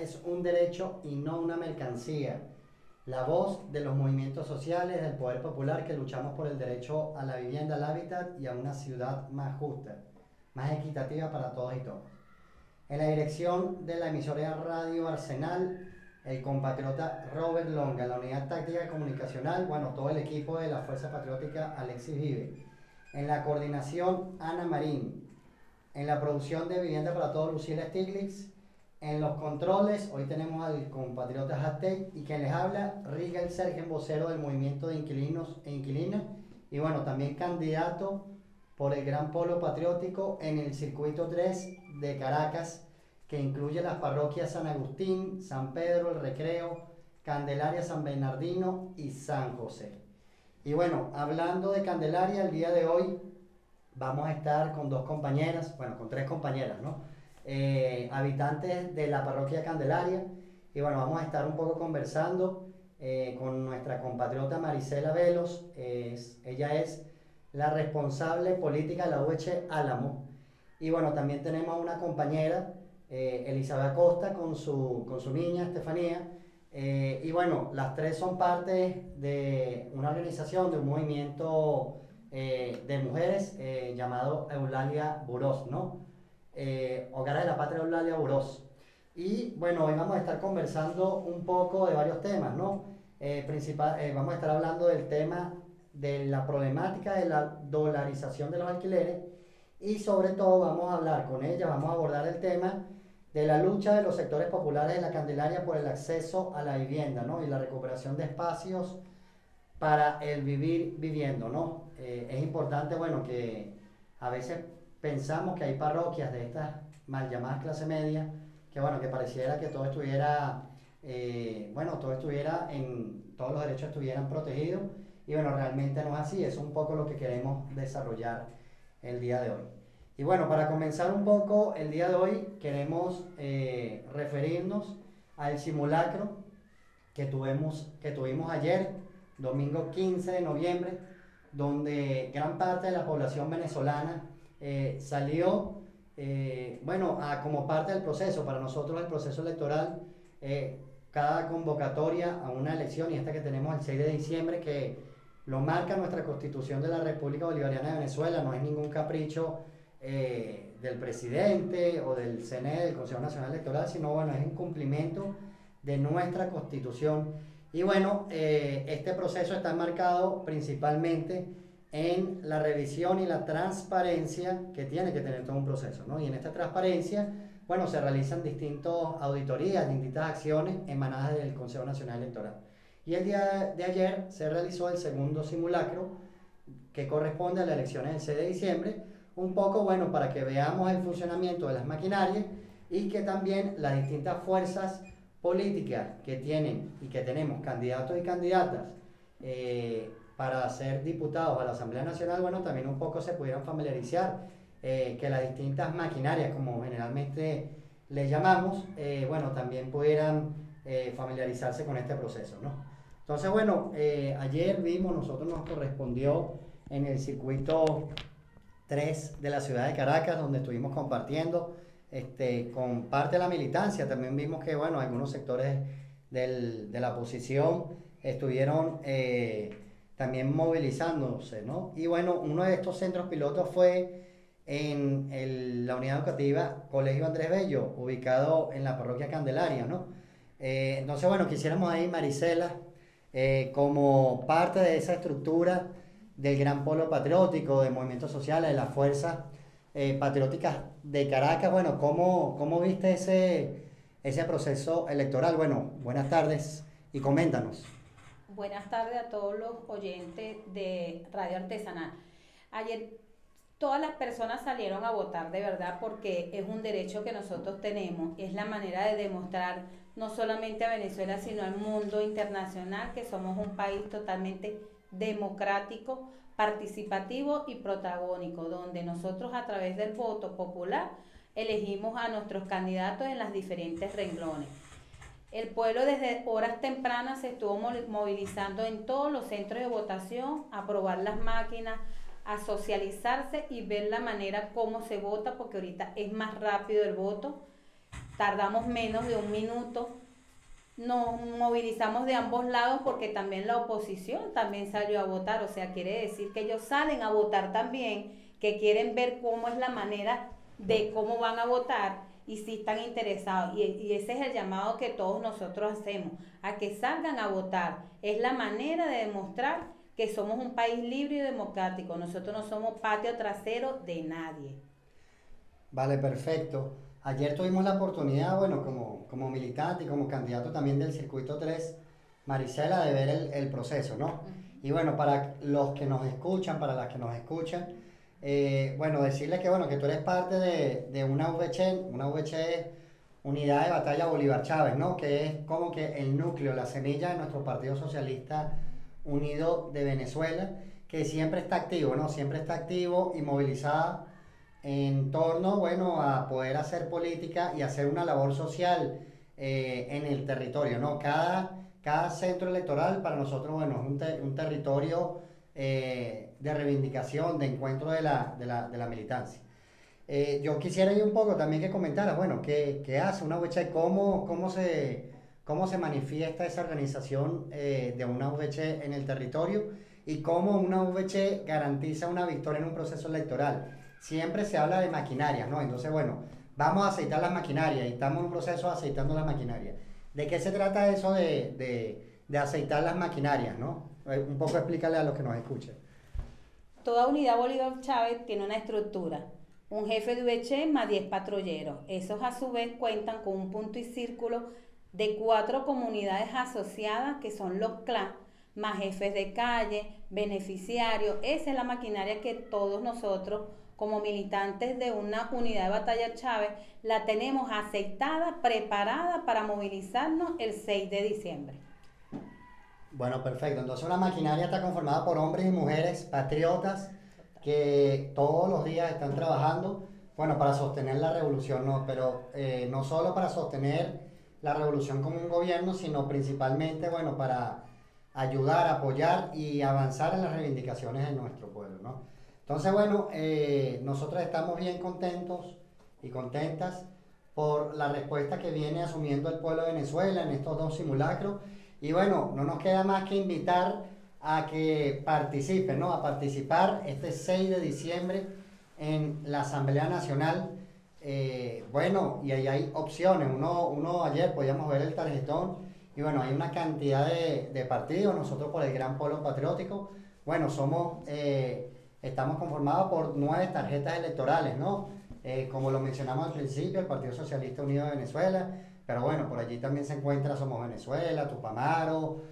es un derecho y no una mercancía. La voz de los movimientos sociales, del poder popular que luchamos por el derecho a la vivienda, al hábitat y a una ciudad más justa, más equitativa para todos y todas. En la dirección de la emisora Radio Arsenal, el compatriota Robert Longa, la unidad táctica comunicacional, bueno, todo el equipo de la Fuerza Patriótica Alexis Vive. En la coordinación, Ana Marín. En la producción de Vivienda para Todos, Lucila Stiglitz. En los controles, hoy tenemos al compatriota Hatei y quien les habla, Rigel Sergen, vocero del movimiento de inquilinos e inquilinas. Y bueno, también candidato por el Gran Polo Patriótico en el circuito 3 de Caracas que incluye las parroquias San Agustín, San Pedro, el Recreo, Candelaria, San Bernardino y San José. Y bueno, hablando de Candelaria, el día de hoy vamos a estar con dos compañeras, bueno, con tres compañeras, ¿no? Eh, habitantes de la parroquia Candelaria. Y bueno, vamos a estar un poco conversando eh, con nuestra compatriota Marisela Velos. ella es la responsable política de la UH Álamo. Y bueno, también tenemos una compañera eh, Elizabeth Acosta con su, con su niña Estefanía. Eh, y bueno, las tres son parte de una organización, de un movimiento eh, de mujeres llamado Eulalia Burós, ¿no? Hogares de la Patria Eulalia Burós. Y bueno, hoy vamos a estar conversando un poco de varios temas, ¿no? principal, vamos a estar hablando del tema de la problemática de la dolarización de los alquileres y sobre todo vamos a hablar con ella, vamos a abordar el tema de la lucha de los sectores populares de la Candelaria por el acceso a la vivienda ¿no? y la recuperación de espacios para el vivir viviendo. ¿no? Eh, es importante bueno, que a veces pensamos que hay parroquias de estas mal llamadas clase media, que bueno, que pareciera que todo estuviera, eh, bueno, todo estuviera en, todos los derechos estuvieran protegidos, y bueno, realmente no es así, es un poco lo que queremos desarrollar el día de hoy. Y bueno, para comenzar un poco, el día de hoy queremos eh, referirnos al simulacro que tuvimos, que tuvimos ayer, domingo 15 de noviembre, donde gran parte de la población venezolana eh, salió, eh, bueno, como parte del proceso, para nosotros el proceso electoral, cada convocatoria a una elección, y esta que tenemos el 6 de diciembre, que lo marca nuestra constitución de la República Bolivariana de Venezuela, no es ningún capricho eh, del presidente o del CNE, del Consejo Nacional Electoral, sino bueno, es un cumplimiento de nuestra constitución. Y bueno, eh, este proceso está marcado principalmente en la revisión y la transparencia que tiene que tener todo un proceso, ¿no? Y en esta transparencia, bueno, se realizan distintas auditorías, distintas acciones emanadas del Consejo Nacional Electoral. Y el día de ayer se realizó el segundo simulacro que corresponde a las elecciones del 6 de diciembre, un poco, bueno, para que veamos el funcionamiento de las maquinarias y que también las distintas fuerzas políticas que tienen y que tenemos candidatos y candidatas eh, para ser diputados a la Asamblea Nacional, bueno, también un poco se pudieran familiarizar eh, que las distintas maquinarias, como generalmente le llamamos, eh, bueno, también pudieran familiarizarse con este proceso, ¿no? Entonces, bueno, ayer vimos, nosotros nos correspondió en el circuito 3 de la ciudad de Caracas, donde estuvimos compartiendo este, con parte de la militancia. También vimos que, bueno, algunos sectores del, de la oposición estuvieron eh, también movilizándose, ¿no? Y bueno, uno de estos centros pilotos fue en el, la unidad educativa Colegio Andrés Bello, ubicado en la parroquia Candelaria, ¿no? Eh, entonces, bueno, quisiéramos ahí, Marisela, eh, como parte de esa estructura, del Gran Polo Patriótico, de movimientos sociales, de las fuerzas eh, patrióticas de Caracas. Bueno, ¿cómo, cómo viste ese, ese proceso electoral? Bueno, buenas tardes y coméntanos. Buenas tardes a todos los oyentes de Radio Artesanal. Ayer todas las personas salieron a votar de verdad porque es un derecho que nosotros tenemos, es la manera de demostrar no solamente a Venezuela, sino al mundo internacional que somos un país totalmente democrático, participativo y protagónico, donde nosotros a través del voto popular elegimos a nuestros candidatos en las diferentes renglones. El pueblo desde horas tempranas se estuvo movilizando en todos los centros de votación, a probar las máquinas, a socializarse y ver la manera como se vota, porque ahorita es más rápido el voto. tardamos menos de un minuto. Nos movilizamos de ambos lados porque también la oposición también salió a votar, o sea, quiere decir que ellos salen a votar también, que quieren ver cómo es la manera de cómo van a votar y si están interesados. Y, y, ese es el llamado que todos nosotros hacemos, a que salgan a votar. Es la manera de demostrar que somos un país libre y democrático. Nosotros no somos patio trasero de nadie. Vale, perfecto. Ayer tuvimos la oportunidad, bueno, como, como militante y como candidato también del Circuito 3, Marisela, de ver el, el proceso, ¿no? Y bueno, para los que nos escuchan, para las que nos escuchan, eh, bueno, decirles que, bueno, que tú eres parte de, de una VC, una VC Unidad de Batalla Bolívar Chávez, ¿no? Que es como que el núcleo, la semilla de nuestro Partido Socialista Unido de Venezuela, que siempre está activo, ¿no? Siempre está activo y movilizada en torno, bueno, a poder hacer política y hacer una labor social eh, en el territorio, ¿no? Cada, cada centro electoral para nosotros, bueno, es un, un territorio eh, de reivindicación, de encuentro de la, de la, de la militancia. Eh, yo quisiera ir un poco también que comentara, bueno, qué, qué hace una VC, cómo, cómo, se, cómo se manifiesta esa organización eh, de una VC en el territorio y cómo una VC garantiza una victoria en un proceso electoral. Siempre se habla de maquinarias, ¿no? Entonces, bueno, vamos a aceitar las maquinarias y estamos en un proceso aceitando las maquinarias. ¿De qué se trata eso de, de, de aceitar las maquinarias, no? Un poco explícale a los que nos escuchen. Toda unidad Bolívar Chávez tiene una estructura. Un jefe de VC más 10 patrulleros. Esos a su vez cuentan con un punto y círculo de cuatro comunidades asociadas que son los CLA, más jefes de calle, beneficiarios. Esa es la maquinaria que todos nosotros como militantes de una unidad de batalla Chávez la tenemos aceitada, preparada para movilizarnos el 6 de diciembre. Bueno, perfecto. Entonces una maquinaria está conformada por hombres y mujeres patriotas que todos los días están trabajando, bueno, para sostener la revolución, no, pero eh, no solo para sostener la revolución como un gobierno, sino principalmente, bueno, para ayudar, apoyar y avanzar en las reivindicaciones de nuestro pueblo, ¿no? Entonces, bueno, eh, nosotros estamos bien contentos y contentas por la respuesta que viene asumiendo el pueblo de Venezuela en estos dos simulacros. Y bueno, no nos queda más que invitar a que participen, ¿no? A participar este 6 de diciembre en la Asamblea Nacional. Eh, bueno, y ahí hay opciones. Uno, uno ayer podíamos ver el tarjetón y bueno, hay una cantidad de, partidos. Nosotros por el Gran Polo Patriótico, bueno, somos, eh, estamos conformados por nueve tarjetas electorales, ¿no? Eh, como lo mencionamos al principio, el Partido Socialista Unido de Venezuela, pero bueno, por allí también se encuentra Somos Venezuela, Tupamaro,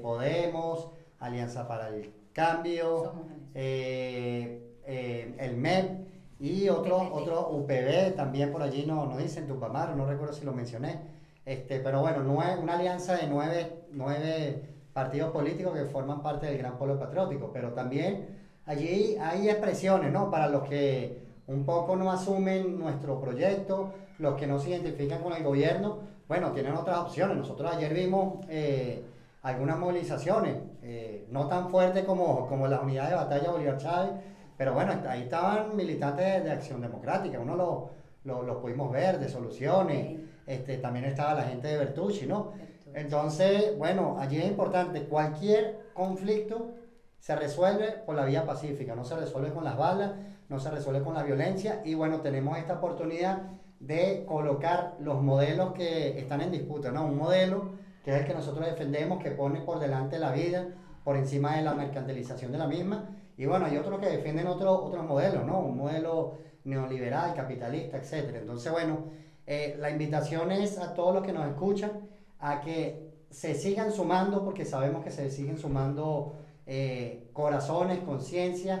Podemos, Alianza para el Cambio, eh, eh, el MEP y otro, otro UPB, también por allí nos no dicen Tupamaro, no recuerdo si lo mencioné. Este, pero bueno, una alianza de nueve, nueve partidos políticos que forman parte del Gran Polo Patriótico, pero también allí hay expresiones, ¿no? Para los que un poco no asumen nuestro proyecto, los que no se identifican con el gobierno, bueno, tienen otras opciones. Nosotros ayer vimos eh, algunas movilizaciones, eh, no tan fuertes como, como las unidades de batalla Bolívar Chávez, pero bueno, ahí estaban militantes de, Acción Democrática, uno lo, lo, lo, pudimos ver, de soluciones, este, también estaba la gente de Bertucci, ¿no? Entonces, bueno, allí es importante, cualquier conflicto se resuelve por la vía pacífica, no se resuelve con las balas, no se resuelve con la violencia y bueno, tenemos esta oportunidad de colocar los modelos que están en disputa, ¿no? Un modelo que es el que nosotros defendemos, que pone por delante la vida, por encima de la mercantilización de la misma. Y bueno, hay otros que defienden otro, otros modelos, ¿no? Un modelo neoliberal, capitalista, etc. Entonces, bueno, eh, la invitación es a todos los que nos escuchan a que se sigan sumando, porque sabemos que se siguen sumando eh, corazones, conciencias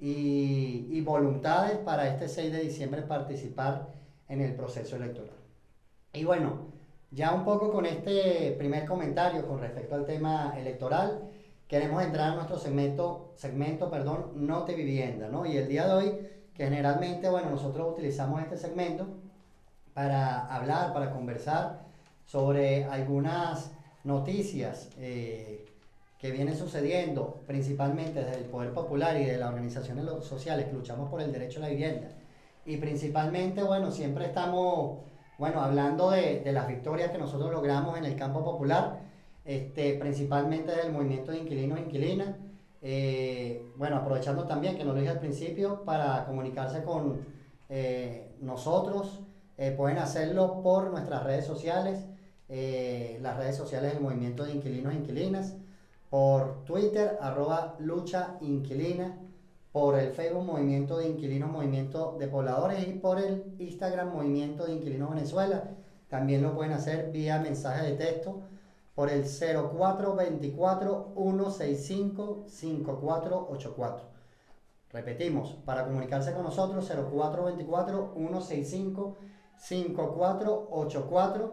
y, y voluntades para este 6 de diciembre participar en el proceso electoral. Y bueno, ya un poco con este primer comentario con respecto al tema electoral, queremos entrar a nuestro segmento, segmento perdón, No te vivienda, ¿no? Y el día de hoy, que generalmente, bueno, nosotros utilizamos este segmento para hablar, para conversar sobre algunas noticias eh, que vienen sucediendo, principalmente desde el Poder Popular y de las organizaciones sociales que luchamos por el derecho a la vivienda. Y principalmente, bueno, siempre estamos bueno, hablando de, de las victorias que nosotros logramos en el campo popular, este, principalmente del movimiento de inquilinos e inquilinas, eh, bueno, aprovechando también, que nos lo dije al principio, para comunicarse con eh, nosotros, eh, pueden hacerlo por nuestras redes sociales, las redes sociales del movimiento de inquilinos e inquilinas, por Twitter, arroba lucha inquilina, por el Facebook Movimiento de Inquilinos, Movimiento de Pobladores y por el Instagram Movimiento de Inquilinos Venezuela. También lo pueden hacer vía mensaje de texto por el 0424-165-5484. Repetimos, para comunicarse con nosotros, 0424-165-5484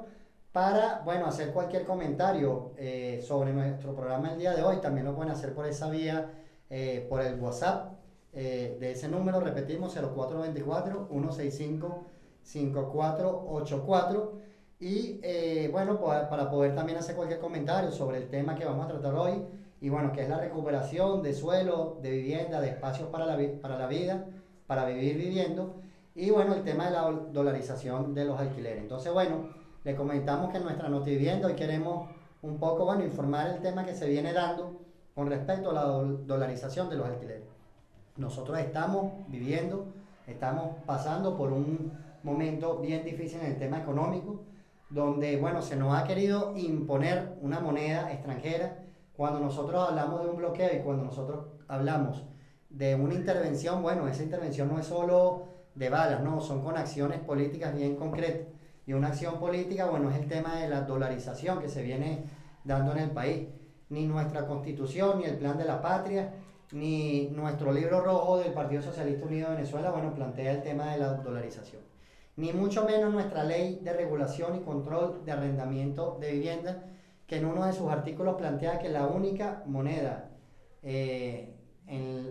para, bueno, hacer cualquier comentario eh, sobre nuestro programa el día de hoy. También lo pueden hacer por esa vía, eh, por el WhatsApp eh, de ese número, repetimos, 0424-165-5484. Y bueno, para poder también hacer cualquier comentario sobre el tema que vamos a tratar hoy, y bueno, que es la recuperación de suelo, de vivienda, de espacios para para la vida, para vivir viviendo, y bueno, el tema de la dolarización de los alquileres. Entonces, bueno, le comentamos que en nuestra notivienda hoy queremos un poco, bueno, informar el tema que se viene dando con respecto a la dolarización de los alquileres. Nosotros estamos viviendo, estamos pasando por un momento bien difícil en el tema económico, donde, bueno, se nos ha querido imponer una moneda extranjera. Cuando nosotros hablamos de un bloqueo y cuando nosotros hablamos de una intervención, bueno, esa intervención no es solo de balas, no, son con acciones políticas bien concretas. Y una acción política, bueno, es el tema de la dolarización que se viene dando en el país. Ni nuestra constitución, ni el plan de la patria, ni nuestro libro rojo del Partido Socialista Unido de Venezuela, bueno, plantea el tema de la dolarización. Ni mucho menos nuestra ley de regulación y control de arrendamiento de vivienda, que en uno de sus artículos plantea que la única moneda eh,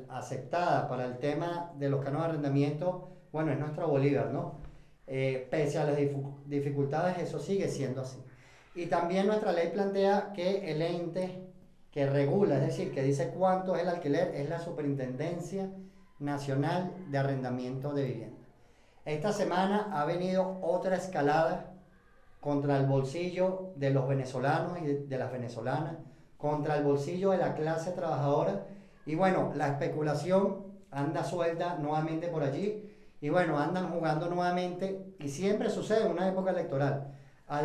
aceptada para el tema de los canos de arrendamiento, bueno, es nuestro Bolívar, ¿no? Eh, pese a las dificultades, eso sigue siendo así. Y también nuestra ley plantea que el ente que regula, es decir, que dice cuánto es el alquiler, es la Superintendencia Nacional de Arrendamiento de Vivienda. Esta semana ha venido otra escalada contra el bolsillo de los venezolanos y de las venezolanas, contra el bolsillo de la clase trabajadora. Y bueno, la especulación anda suelta nuevamente por allí y bueno, andan jugando nuevamente y siempre sucede en una época electoral. A,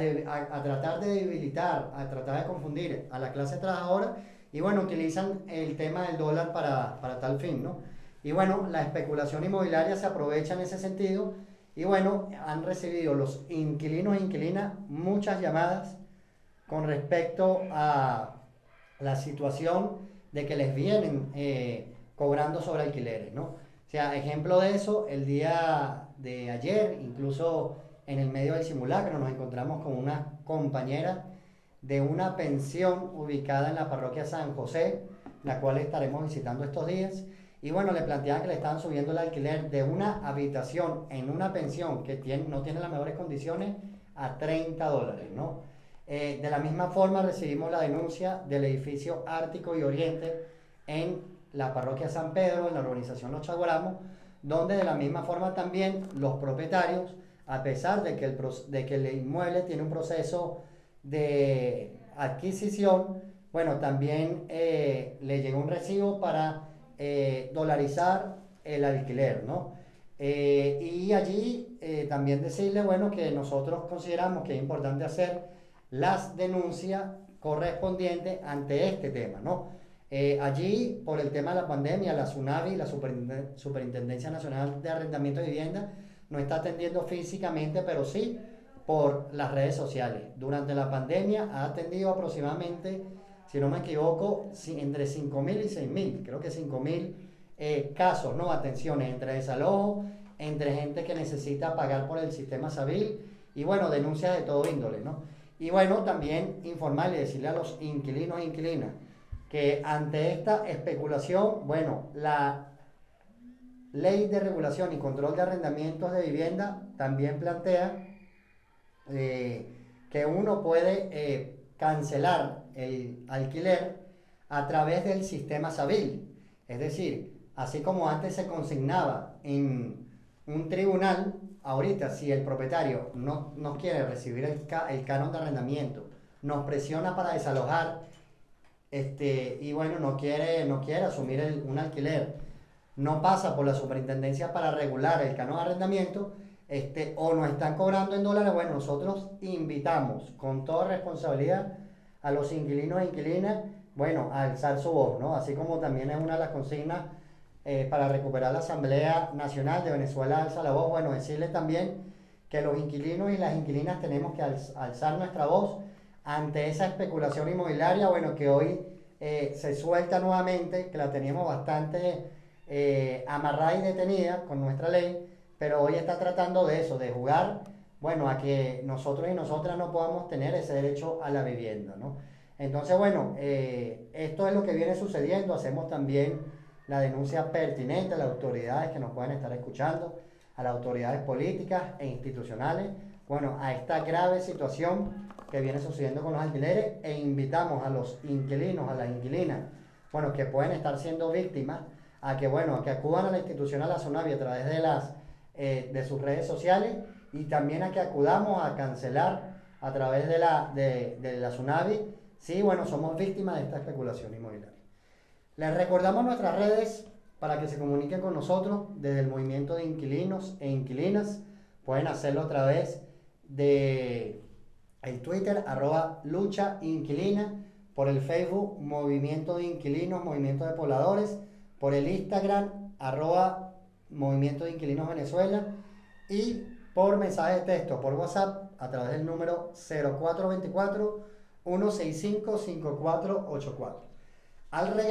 tratar de debilitar, a tratar de confundir a la clase trabajadora y bueno, utilizan el tema del dólar para, para tal fin, ¿no? Y bueno, la especulación inmobiliaria se aprovecha en ese sentido y bueno, han recibido los inquilinos e inquilinas muchas llamadas con respecto a la situación de que les vienen eh, cobrando sobre alquileres, ¿no? O sea, ejemplo de eso, el día de ayer, incluso en el medio del simulacro, nos encontramos con una compañera de una pensión ubicada en la parroquia San José, la cual estaremos visitando estos días. Y bueno, le planteaban que le estaban subiendo el alquiler de una habitación en una pensión que no tiene las mejores condiciones a 30 dólares, ¿no? Eh, de la misma forma recibimos la denuncia del edificio Ártico y Oriente en la parroquia San Pedro, en la organización Los Chaguaramos, donde de la misma forma también los propietarios, a pesar de que el, de que el inmueble tiene un proceso de adquisición, bueno, también eh, le llegó un recibo para eh, dolarizar el alquiler, ¿no? Eh, y allí también decirle, bueno, que nosotros consideramos que es importante hacer las denuncias correspondientes ante este tema, ¿no? Eh, allí, por el tema de la pandemia, la SUNAVI, la Superintendencia Nacional de Arrendamiento de Vivienda, no está atendiendo físicamente, pero sí por las redes sociales. Durante la pandemia ha atendido aproximadamente, si no me equivoco, entre 5.000 y 6.000, creo que 5.000 eh, casos, ¿no? Atenciones entre desalojo, entre gente que necesita pagar por el sistema SABIL y bueno, denuncias de todo índole, ¿no? Y bueno, también informar y decirle a los inquilinos e inquilinas, que ante esta especulación, bueno, la ley de regulación y control de arrendamientos de vivienda también plantea eh, que uno puede eh, cancelar el alquiler a través del sistema SABIL. Es decir, así como antes se consignaba en un tribunal ahorita, si el propietario no, no quiere recibir el, el canon de arrendamiento, nos presiona para desalojar, este, y bueno, no quiere, no quiere asumir un alquiler, no pasa por la superintendencia para regular el canon de arrendamiento, este, o nos están cobrando en dólares, bueno, nosotros invitamos con toda responsabilidad a los inquilinos e inquilinas, bueno, a alzar su voz, ¿no? Así como también es una de las consignas eh, para recuperar la Asamblea Nacional de Venezuela alza la voz, bueno, decirle también que los inquilinos y las inquilinas tenemos que alz- alzar nuestra voz ante esa especulación inmobiliaria, bueno, que hoy eh, se suelta nuevamente, que la teníamos bastante eh, amarrada y detenida con nuestra ley, pero hoy está tratando de eso, de jugar, bueno, a que nosotros y nosotras no podamos tener ese derecho a la vivienda, ¿no? Entonces, bueno, eh, esto es lo que viene sucediendo, hacemos también la denuncia pertinente a las autoridades que nos pueden estar escuchando, a las autoridades políticas e institucionales, bueno, a esta grave situación que viene sucediendo con los alquileres e invitamos a los inquilinos, a las inquilinas, bueno, que pueden estar siendo víctimas, a que, bueno, a que acudan a la institución, a la Sonavi a través de las, eh, de sus redes sociales y también a que acudamos a cancelar a través de la, de, de la sí, bueno, somos víctimas de esta especulación inmobiliaria. Les recordamos nuestras redes para que se comuniquen con nosotros desde el movimiento de inquilinos e inquilinas. Pueden hacerlo a través de el Twitter, arroba lucha inquilina, por el Facebook, movimiento de inquilinos, movimiento de pobladores, por el Instagram, arroba movimiento de inquilinos Venezuela y por mensaje de texto, por WhatsApp, a través del número 0424 165 5484. Al regreso